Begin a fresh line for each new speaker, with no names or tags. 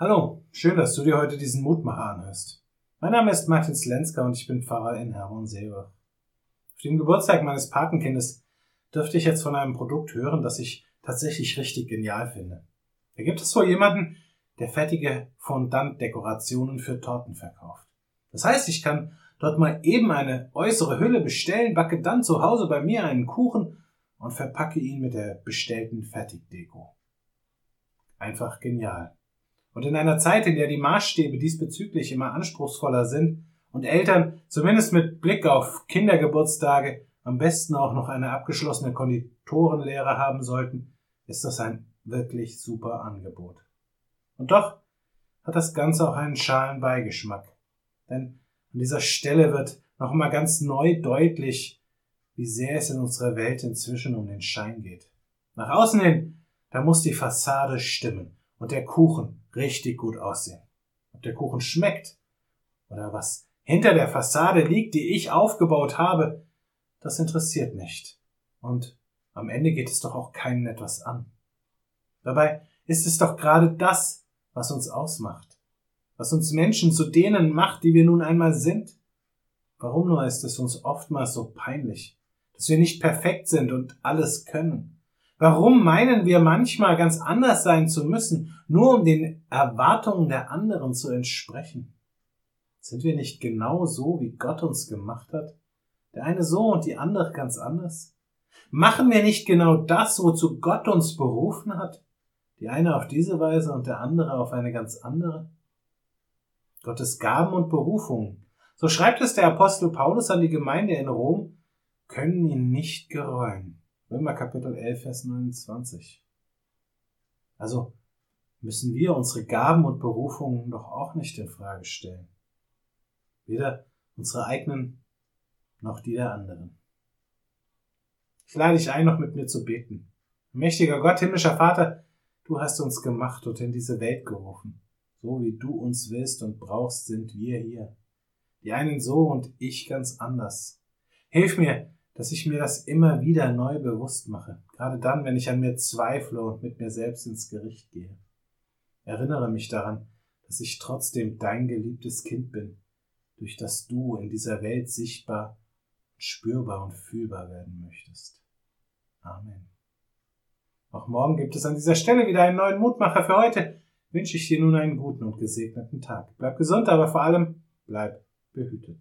Hallo, schön, dass du dir heute diesen Mutmacher anhörst. Mein Name ist Martin Slenska und ich bin Pfarrer in Herborn-Seebach. Auf dem Geburtstag meines Patenkindes dürfte ich jetzt von einem Produkt hören, das ich tatsächlich richtig genial finde. Da gibt es wohl jemanden, der fertige Fondant-Dekorationen für Torten verkauft. Das heißt, ich kann dort mal eben eine äußere Hülle bestellen, backe dann zu Hause bei mir einen Kuchen und verpacke ihn mit der bestellten Fertigdeko. Einfach genial. Und in einer Zeit, in der die Maßstäbe diesbezüglich immer anspruchsvoller sind und Eltern zumindest mit Blick auf Kindergeburtstage am besten auch noch eine abgeschlossene Konditorenlehre haben sollten, ist das ein wirklich super Angebot. Und doch hat das Ganze auch einen schalen Beigeschmack. Denn an dieser Stelle wird noch mal ganz neu deutlich, wie sehr es in unserer Welt inzwischen um den Schein geht. Nach außen hin, da muss die Fassade stimmen und der Kuchen richtig gut aussehen. Ob der Kuchen schmeckt oder was hinter der Fassade liegt, die ich aufgebaut habe, das interessiert nicht. Und am Ende geht es doch auch keinen etwas an. Dabei ist es doch gerade das, was uns ausmacht, was uns Menschen zu denen macht, die wir nun einmal sind. Warum nur ist es uns oftmals so peinlich, dass wir nicht perfekt sind und alles können? Warum meinen wir manchmal ganz anders sein zu müssen, nur um den Erwartungen der anderen zu entsprechen? Sind wir nicht genau so, wie Gott uns gemacht hat? Der eine so und die andere ganz anders? Machen wir nicht genau das, wozu Gott uns berufen hat? Die eine auf diese Weise und der andere auf eine ganz andere? Gottes Gaben und Berufungen, so schreibt es der Apostel Paulus an die Gemeinde in Rom, können ihn nicht gereuen. Römer Kapitel 11, Vers 29. Also müssen wir unsere Gaben und Berufungen doch auch nicht in Frage stellen. Weder unsere eigenen noch die der anderen. Ich lade dich ein, noch mit mir zu beten. Mächtiger Gott, himmlischer Vater, du hast uns gemacht und in diese Welt gerufen. So wie du uns willst und brauchst, sind wir hier. Die einen so und ich ganz anders. Hilf mir, dass ich mir das immer wieder neu bewusst mache, gerade dann, wenn ich an mir zweifle und mit mir selbst ins Gericht gehe. Erinnere mich daran, dass ich trotzdem dein geliebtes Kind bin, durch das du in dieser Welt sichtbar, spürbar und fühlbar werden möchtest. Amen. Auch morgen gibt es an dieser Stelle wieder einen neuen Mutmacher. Für heute wünsche ich dir nun einen guten und gesegneten Tag. Bleib gesund, aber vor allem bleib behütet.